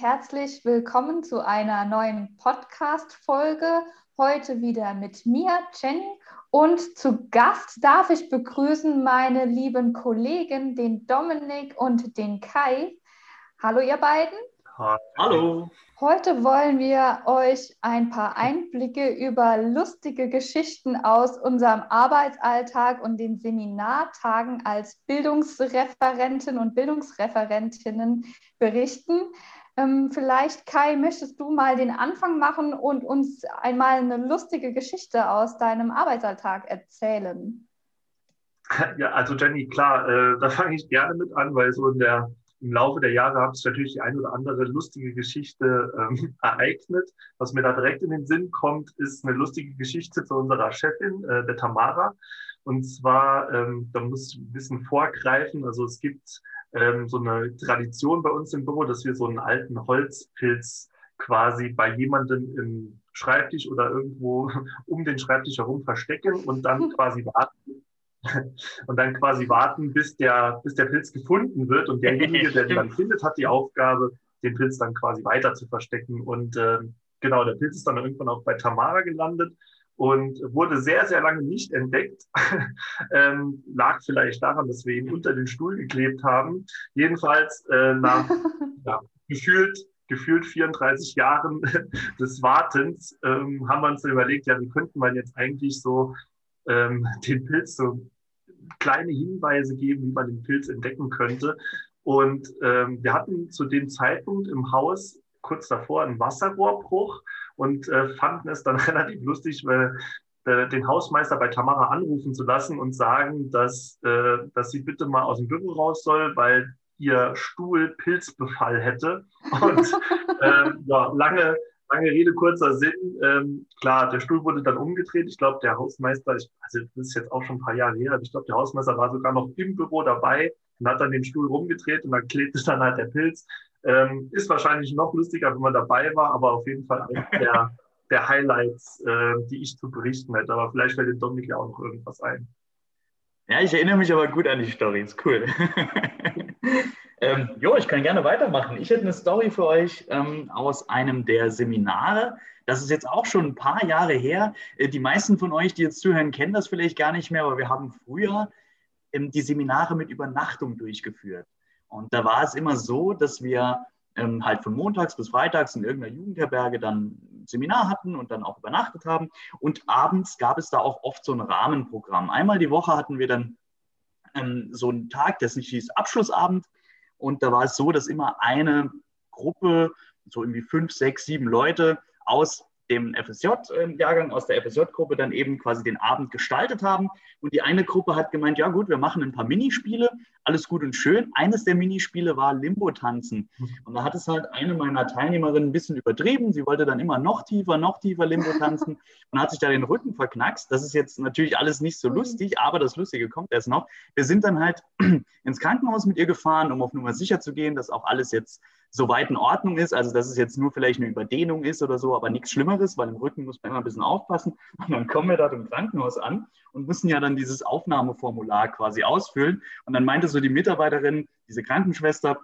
herzlich willkommen zu einer neuen Podcast-Folge. Heute wieder mit mir, Jenny. Und zu Gast darf ich begrüßen meine lieben Kollegen, den Dominik und den Kai. Hallo, ihr beiden. Hallo. Heute wollen wir euch ein paar Einblicke über lustige Geschichten aus unserem Arbeitsalltag und den Seminartagen als Bildungsreferenten und Bildungsreferentinnen berichten. Ähm, vielleicht, Kai, möchtest du mal den Anfang machen und uns einmal eine lustige Geschichte aus deinem Arbeitsalltag erzählen? Ja, also Jenny, klar, äh, da fange ich gerne mit an, weil so in der im Laufe der Jahre hat sich natürlich die ein oder andere lustige Geschichte ähm, ereignet. Was mir da direkt in den Sinn kommt, ist eine lustige Geschichte zu unserer Chefin, äh, der Tamara. Und zwar, ähm, da muss ich ein bisschen vorgreifen. Also es gibt ähm, so eine Tradition bei uns im Büro, dass wir so einen alten Holzpilz quasi bei jemandem im Schreibtisch oder irgendwo um den Schreibtisch herum verstecken und dann quasi warten, und dann quasi warten, bis der, bis der Pilz gefunden wird. Und derjenige, der den dann findet, hat die Aufgabe, den Pilz dann quasi weiter zu verstecken. Und äh, genau, der Pilz ist dann irgendwann auch bei Tamara gelandet und wurde sehr, sehr lange nicht entdeckt. ähm, lag vielleicht daran, dass wir ihn unter den Stuhl geklebt haben. Jedenfalls äh, nach ja, gefühlt gefühlt 34 Jahren des Wartens ähm, haben wir uns überlegt, ja, wie könnte man jetzt eigentlich so ähm, den Pilz so kleine Hinweise geben, wie man den Pilz entdecken könnte. Und ähm, wir hatten zu dem Zeitpunkt im Haus kurz davor einen Wasserrohrbruch und äh, fanden es dann relativ lustig, weil äh, den Hausmeister bei Tamara anrufen zu lassen und sagen, dass, äh, dass sie bitte mal aus dem Büro raus soll, weil ihr Stuhl Pilzbefall hätte. Und ähm, ja, lange, lange Rede, kurzer Sinn. Ähm, klar, der Stuhl wurde dann umgedreht. Ich glaube, der Hausmeister, ich, also das ist jetzt auch schon ein paar Jahre her, aber ich glaube, der Hausmeister war sogar noch im Büro dabei und hat dann den Stuhl rumgedreht und dann klebte dann halt der Pilz. Ähm, ist wahrscheinlich noch lustiger, wenn man dabei war, aber auf jeden Fall eines der, der Highlights, äh, die ich zu berichten hätte. Aber vielleicht fällt dem Dominik ja auch noch irgendwas ein. Ja, ich erinnere mich aber gut an die Story, ist cool. Ähm, jo, ich kann gerne weitermachen. Ich hätte eine Story für euch ähm, aus einem der Seminare. Das ist jetzt auch schon ein paar Jahre her. Äh, die meisten von euch, die jetzt zuhören, kennen das vielleicht gar nicht mehr, aber wir haben früher ähm, die Seminare mit Übernachtung durchgeführt. Und da war es immer so, dass wir ähm, halt von montags bis freitags in irgendeiner Jugendherberge dann ein Seminar hatten und dann auch übernachtet haben. Und abends gab es da auch oft so ein Rahmenprogramm. Einmal die Woche hatten wir dann ähm, so einen Tag, der sich hieß Abschlussabend. Und da war es so, dass immer eine Gruppe, so irgendwie fünf, sechs, sieben Leute aus dem FSJ-Jahrgang, aus der FSJ-Gruppe dann eben quasi den Abend gestaltet haben. Und die eine Gruppe hat gemeint, ja gut, wir machen ein paar Minispiele, alles gut und schön. Eines der Minispiele war Limbo-Tanzen. Und da hat es halt eine meiner Teilnehmerinnen ein bisschen übertrieben. Sie wollte dann immer noch tiefer, noch tiefer Limbo tanzen und hat sich da den Rücken verknackst. Das ist jetzt natürlich alles nicht so lustig, aber das Lustige kommt erst noch. Wir sind dann halt ins Krankenhaus mit ihr gefahren, um auf Nummer sicher zu gehen, dass auch alles jetzt soweit in Ordnung ist. Also, dass es jetzt nur vielleicht eine Überdehnung ist oder so, aber nichts Schlimmeres, weil im Rücken muss man immer ein bisschen aufpassen. Und dann kommen wir dort im Krankenhaus an und müssen ja dann dieses Aufnahmeformular quasi ausfüllen. Und dann meinte so die Mitarbeiterin, diese Krankenschwester,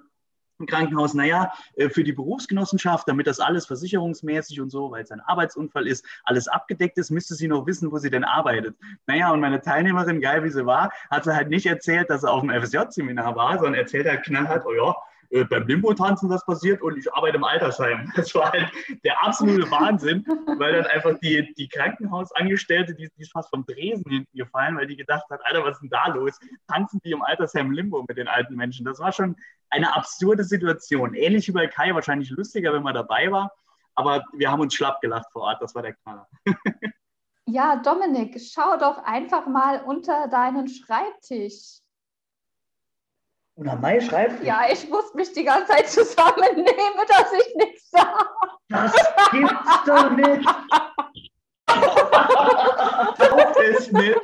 im Krankenhaus, naja, äh, für die Berufsgenossenschaft, damit das alles versicherungsmäßig und so, weil es ein Arbeitsunfall ist, alles abgedeckt ist, müsste sie noch wissen, wo sie denn arbeitet. Naja, und meine Teilnehmerin, geil wie sie war, hat sie halt nicht erzählt, dass sie auf dem FSJ-Seminar war, sondern erzählt halt knallhart, oh ja, äh, beim Limbo-Tanzen das passiert und ich arbeite im Altersheim. Das war halt der absolute Wahnsinn, weil dann einfach die, die Krankenhausangestellte, die, die ist fast vom Dresen hinten gefallen, weil die gedacht hat, Alter, was ist denn da los? Tanzen die im Altersheim Limbo mit den alten Menschen? Das war schon eine absurde Situation. Ähnlich wie bei Kai, wahrscheinlich lustiger, wenn man dabei war, aber wir haben uns schlapp gelacht vor Ort, das war der Knaller. Ja, Dominik, schau doch einfach mal unter deinen Schreibtisch. Und am Mai schreibt. Ja, ich muss mich die ganze Zeit zusammennehmen, dass ich nichts sage. Das gibt's doch nicht. das ist nicht.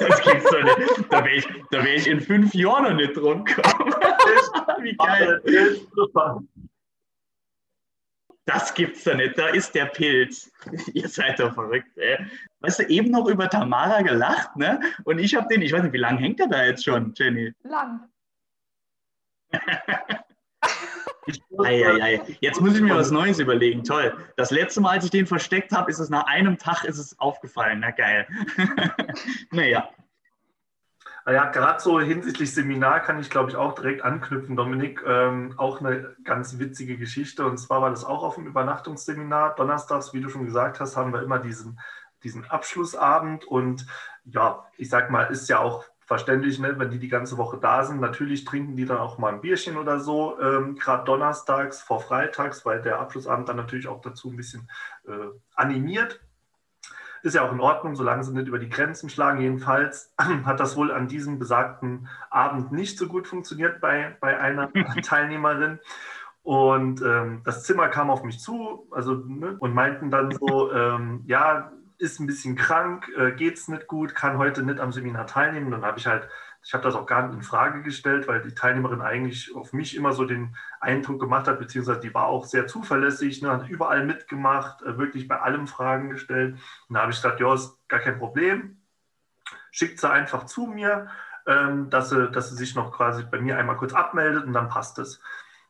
Das gibt's doch nicht. Da wäre ich, wär ich in fünf Jahren noch nicht drum gekommen. Wie geil. Das gibt's doch nicht. Da ist der Pilz. Ihr seid doch verrückt, ey. Weißt du, eben noch über Tamara gelacht, ne? Und ich habe den, ich weiß nicht, wie lange hängt er da jetzt schon, Jenny? Lang. Ei, ei, ei. Jetzt muss ich mir was Neues überlegen. Toll. Das letzte Mal, als ich den versteckt habe, ist es nach einem Tag ist es aufgefallen. Na geil. naja. Ah ja, gerade so hinsichtlich Seminar kann ich, glaube ich, auch direkt anknüpfen, Dominik. Ähm, auch eine ganz witzige Geschichte. Und zwar war das auch auf dem Übernachtungsseminar. Donnerstags, wie du schon gesagt hast, haben wir immer diesen, diesen Abschlussabend. Und ja, ich sag mal, ist ja auch verständlich, ne, wenn die die ganze Woche da sind. Natürlich trinken die dann auch mal ein Bierchen oder so, ähm, gerade donnerstags vor freitags, weil der Abschlussabend dann natürlich auch dazu ein bisschen äh, animiert. Ist ja auch in Ordnung, solange sie nicht über die Grenzen schlagen. Jedenfalls hat das wohl an diesem besagten Abend nicht so gut funktioniert bei, bei einer Teilnehmerin. Und ähm, das Zimmer kam auf mich zu also, ne, und meinten dann so, ähm, ja, ist ein bisschen krank, äh, geht es nicht gut, kann heute nicht am Seminar teilnehmen. Dann habe ich halt, ich habe das auch gar nicht in Frage gestellt, weil die Teilnehmerin eigentlich auf mich immer so den Eindruck gemacht hat, beziehungsweise die war auch sehr zuverlässig, ne, hat überall mitgemacht, äh, wirklich bei allem Fragen gestellt. Und da habe ich gesagt, ja, ist gar kein Problem, schickt sie einfach zu mir, ähm, dass, sie, dass sie sich noch quasi bei mir einmal kurz abmeldet und dann passt es.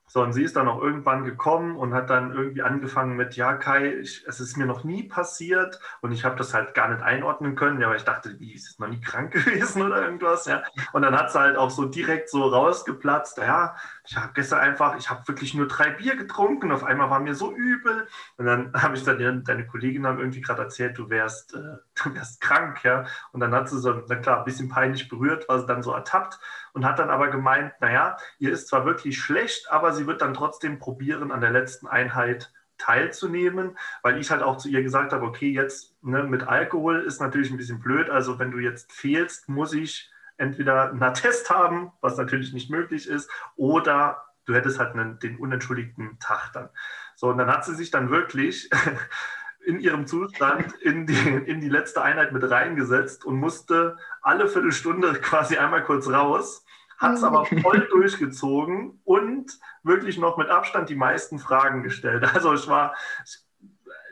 So, und sie ist dann auch irgendwann gekommen und hat dann irgendwie angefangen mit, ja, Kai, ich, es ist mir noch nie passiert und ich habe das halt gar nicht einordnen können, ja, weil ich dachte, wie, ist noch nie krank gewesen oder irgendwas, ja. Und dann hat sie halt auch so direkt so rausgeplatzt, ja, ich habe gestern einfach, ich habe wirklich nur drei Bier getrunken, auf einmal war mir so übel und dann habe ich dann, deine Kollegin haben irgendwie gerade erzählt, du wärst, äh, du wärst krank, ja. Und dann hat sie so, na klar, ein bisschen peinlich berührt, war sie dann so ertappt und hat dann aber gemeint, naja, ihr ist zwar wirklich schlecht, aber sie wird dann trotzdem probieren, an der letzten Einheit teilzunehmen, weil ich halt auch zu ihr gesagt habe, okay, jetzt ne, mit Alkohol ist natürlich ein bisschen blöd, also wenn du jetzt fehlst, muss ich entweder einen Attest haben, was natürlich nicht möglich ist, oder du hättest halt einen, den unentschuldigten Tag dann. So, und dann hat sie sich dann wirklich in ihrem Zustand in die, in die letzte Einheit mit reingesetzt und musste alle Viertelstunde quasi einmal kurz raus, hat es aber mhm. voll durchgezogen und wirklich noch mit Abstand die meisten Fragen gestellt. Also ich war,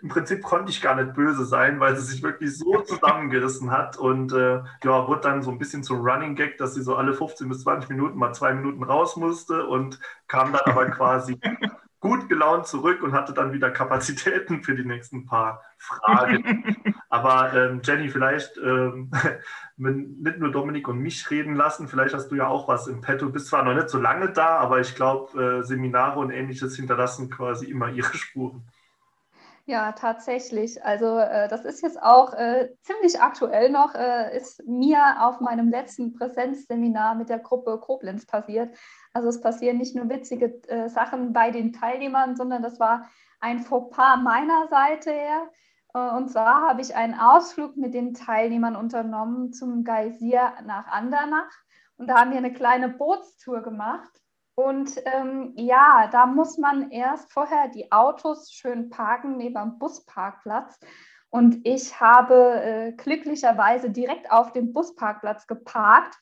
im Prinzip konnte ich gar nicht böse sein, weil sie sich wirklich so zusammengerissen hat und äh, ja, wurde dann so ein bisschen zum Running Gag, dass sie so alle 15 bis 20 Minuten mal zwei Minuten raus musste und kam dann aber quasi gut gelaunt zurück und hatte dann wieder Kapazitäten für die nächsten paar Fragen. Aber ähm, Jenny, vielleicht ähm, nicht nur Dominik und mich reden lassen, vielleicht hast du ja auch was im Petto. Du bist zwar noch nicht so lange da, aber ich glaube, äh, Seminare und ähnliches hinterlassen quasi immer ihre Spuren. Ja, tatsächlich. Also äh, das ist jetzt auch äh, ziemlich aktuell noch, äh, ist mir auf meinem letzten Präsenzseminar mit der Gruppe Koblenz passiert. Also es passieren nicht nur witzige äh, Sachen bei den Teilnehmern, sondern das war ein Fauxpas meiner Seite her. Äh, und zwar habe ich einen Ausflug mit den Teilnehmern unternommen zum Geysir nach Andernach. Und da haben wir eine kleine Bootstour gemacht. Und ähm, ja, da muss man erst vorher die Autos schön parken neben dem Busparkplatz. Und ich habe äh, glücklicherweise direkt auf dem Busparkplatz geparkt.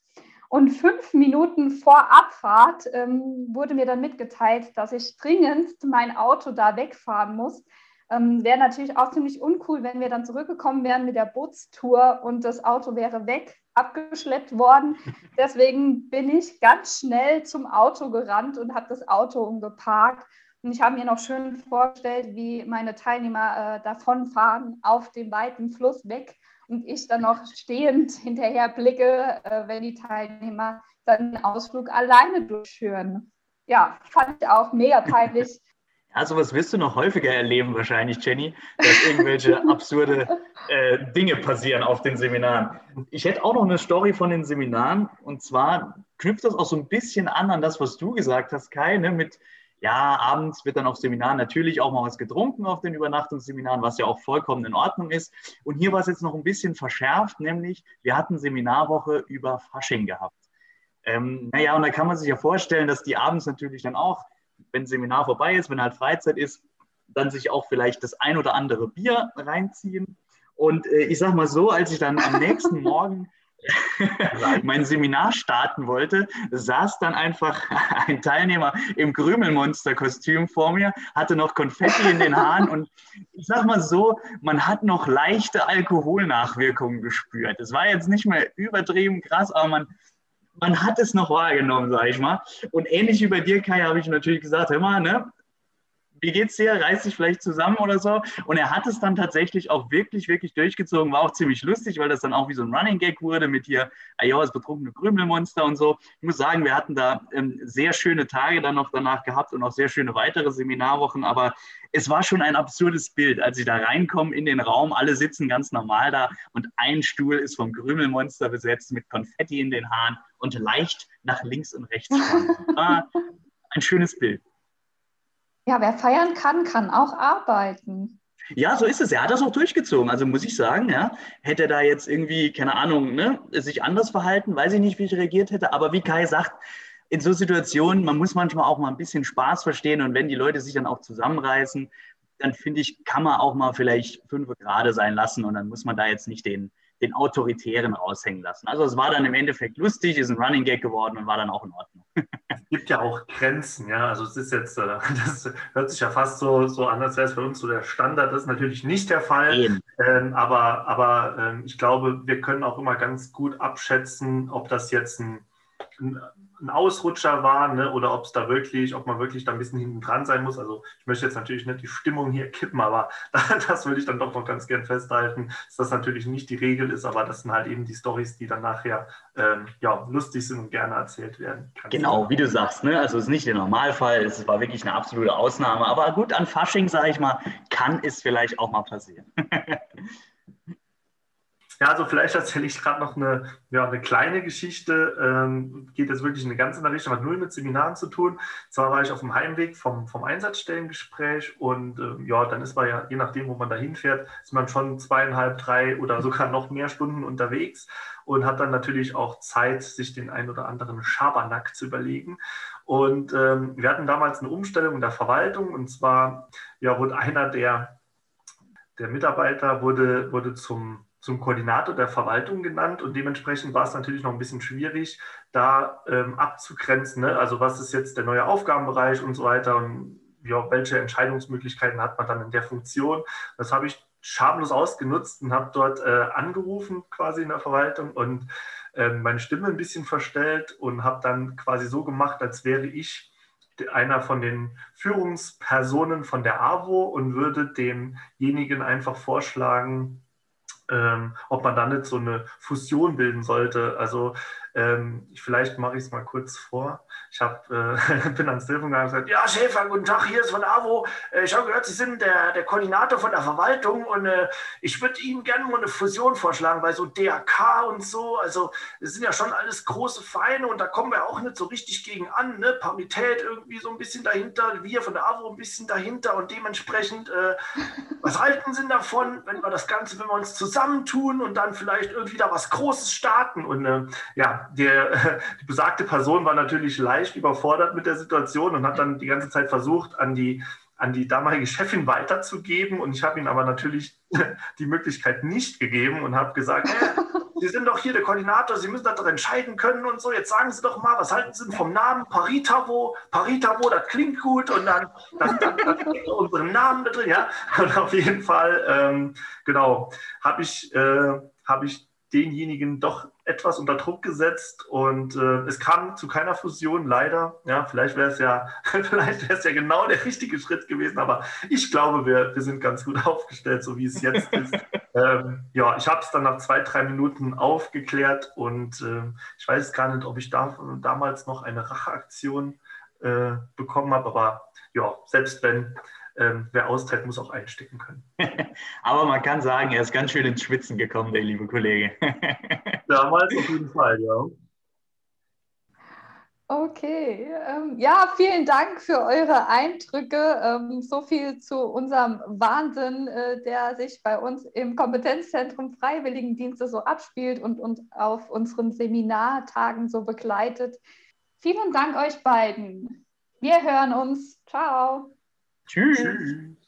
Und fünf Minuten vor Abfahrt ähm, wurde mir dann mitgeteilt, dass ich dringend mein Auto da wegfahren muss. Ähm, wäre natürlich auch ziemlich uncool, wenn wir dann zurückgekommen wären mit der Bootstour und das Auto wäre weg, abgeschleppt worden. Deswegen bin ich ganz schnell zum Auto gerannt und habe das Auto umgeparkt. Und ich habe mir noch schön vorgestellt, wie meine Teilnehmer äh, davonfahren auf dem weiten Fluss weg und ich dann noch stehend hinterher blicke, äh, wenn die Teilnehmer dann den Ausflug alleine durchführen. Ja, fand ich auch mega peinlich. Ja, sowas wirst du noch häufiger erleben wahrscheinlich, Jenny, dass irgendwelche absurde äh, Dinge passieren auf den Seminaren. Ich hätte auch noch eine Story von den Seminaren und zwar knüpft das auch so ein bisschen an an das, was du gesagt hast, Kai, ne, mit ja, abends wird dann auf Seminaren natürlich auch mal was getrunken auf den Übernachtungsseminaren, was ja auch vollkommen in Ordnung ist. Und hier war es jetzt noch ein bisschen verschärft, nämlich wir hatten Seminarwoche über Fasching gehabt. Ähm, naja, und da kann man sich ja vorstellen, dass die abends natürlich dann auch, wenn Seminar vorbei ist, wenn halt Freizeit ist, dann sich auch vielleicht das ein oder andere Bier reinziehen. Und äh, ich sag mal so, als ich dann am nächsten Morgen mein Seminar starten wollte, saß dann einfach ein Teilnehmer im Krümelmonster-Kostüm vor mir, hatte noch Konfetti in den Haaren und ich sag mal so, man hat noch leichte Alkoholnachwirkungen gespürt. Es war jetzt nicht mehr übertrieben krass, aber man, man hat es noch wahrgenommen, sag ich mal. Und ähnlich wie bei dir, Kai, habe ich natürlich gesagt, hör mal, ne, wie geht's dir? Reiß dich vielleicht zusammen oder so. Und er hat es dann tatsächlich auch wirklich, wirklich durchgezogen. War auch ziemlich lustig, weil das dann auch wie so ein Running Gag wurde mit hier, ja, das betrunkene Krümelmonster und so. Ich muss sagen, wir hatten da ähm, sehr schöne Tage dann noch danach gehabt und auch sehr schöne weitere Seminarwochen. Aber es war schon ein absurdes Bild, als sie da reinkommen in den Raum. Alle sitzen ganz normal da und ein Stuhl ist vom Krümelmonster besetzt mit Konfetti in den Haaren und leicht nach links und rechts. ein schönes Bild. Ja, wer feiern kann, kann auch arbeiten. Ja, so ist es. Er hat das auch durchgezogen. Also muss ich sagen, ja, hätte er da jetzt irgendwie, keine Ahnung, ne, sich anders verhalten, weiß ich nicht, wie ich reagiert hätte. Aber wie Kai sagt, in so Situationen, man muss manchmal auch mal ein bisschen Spaß verstehen und wenn die Leute sich dann auch zusammenreißen, dann finde ich, kann man auch mal vielleicht fünf Grade sein lassen und dann muss man da jetzt nicht den, den Autoritären raushängen lassen. Also es war dann im Endeffekt lustig, ist ein Running Gag geworden und war dann auch in Ordnung. Es gibt ja auch Grenzen, ja. Also es ist jetzt, äh, das hört sich ja fast so, so an, als wäre es für uns so der Standard. Das ist natürlich nicht der Fall. Ähm, aber aber ähm, ich glaube, wir können auch immer ganz gut abschätzen, ob das jetzt ein, ein ein Ausrutscher war ne, oder ob es da wirklich, ob man wirklich da ein bisschen hinten dran sein muss. Also ich möchte jetzt natürlich nicht die Stimmung hier kippen, aber das würde ich dann doch noch ganz gern festhalten, dass das natürlich nicht die Regel ist, aber das sind halt eben die Stories, die dann nachher ähm, ja, lustig sind und gerne erzählt werden. Genau, wie du sagst, ne? also es ist nicht der Normalfall, es war wirklich eine absolute Ausnahme, aber gut, an Fasching, sage ich mal, kann es vielleicht auch mal passieren. Ja, also vielleicht erzähle ich gerade noch eine, ja, eine kleine Geschichte. Ähm, geht jetzt wirklich in eine ganz andere Richtung, hat null mit Seminaren zu tun. Zwar war ich auf dem Heimweg vom, vom Einsatzstellengespräch und äh, ja, dann ist man ja, je nachdem, wo man da hinfährt, ist man schon zweieinhalb, drei oder sogar noch mehr Stunden unterwegs und hat dann natürlich auch Zeit, sich den ein oder anderen Schabernack zu überlegen. Und ähm, wir hatten damals eine Umstellung in der Verwaltung und zwar ja, wurde einer der, der Mitarbeiter wurde, wurde zum zum Koordinator der Verwaltung genannt und dementsprechend war es natürlich noch ein bisschen schwierig, da ähm, abzugrenzen. Ne? Also was ist jetzt der neue Aufgabenbereich und so weiter und ja, welche Entscheidungsmöglichkeiten hat man dann in der Funktion. Das habe ich schamlos ausgenutzt und habe dort äh, angerufen quasi in der Verwaltung und äh, meine Stimme ein bisschen verstellt und habe dann quasi so gemacht, als wäre ich einer von den Führungspersonen von der AWO und würde demjenigen einfach vorschlagen, ähm, ob man da nicht so eine Fusion bilden sollte. Also ähm, vielleicht mache ich es mal kurz vor. Ich hab, äh, bin ans Telefon gegangen und gesagt, ja Schäfer, guten Tag, hier ist von AWO. Äh, ich habe gehört, Sie sind der, der Koordinator von der Verwaltung und äh, ich würde Ihnen gerne mal eine Fusion vorschlagen, weil so DAK und so, also das sind ja schon alles große Vereine und da kommen wir auch nicht so richtig gegen an. Ne? Parität irgendwie so ein bisschen dahinter, wir von der AWO ein bisschen dahinter und dementsprechend, äh, was halten Sie davon, wenn wir das Ganze, wenn wir uns zusammentun und dann vielleicht irgendwie da was Großes starten und äh, der, die besagte Person war natürlich leicht überfordert mit der Situation und hat dann die ganze Zeit versucht, an die, an die damalige Chefin weiterzugeben. Und ich habe ihm aber natürlich die Möglichkeit nicht gegeben und habe gesagt, äh, Sie sind doch hier der Koordinator, Sie müssen das entscheiden können und so. Jetzt sagen Sie doch mal, was halten Sie denn vom Namen Paritavo? Paritavo, das klingt gut und dann, dann, dann, dann unseren Namen da drin. Ja? Und auf jeden Fall, ähm, genau, habe ich, äh, hab ich denjenigen doch etwas unter Druck gesetzt und äh, es kam zu keiner Fusion, leider. Ja, vielleicht wäre es ja, vielleicht wäre es ja genau der richtige Schritt gewesen, aber ich glaube, wir, wir sind ganz gut aufgestellt, so wie es jetzt ist. ähm, ja, ich habe es dann nach zwei, drei Minuten aufgeklärt und äh, ich weiß gar nicht, ob ich da, damals noch eine Racheaktion äh, bekommen habe, aber ja, selbst wenn, ähm, wer austeilt, muss auch einstecken können. Aber man kann sagen, er ist ganz schön ins Schwitzen gekommen, der liebe Kollege. Damals auf jeden Fall, ja. Okay, ähm, ja, vielen Dank für eure Eindrücke. Ähm, so viel zu unserem Wahnsinn, äh, der sich bei uns im Kompetenzzentrum Freiwilligendienste so abspielt und uns auf unseren Seminartagen so begleitet. Vielen Dank euch beiden. Wir hören uns. Ciao. Tschüss. Tschüss.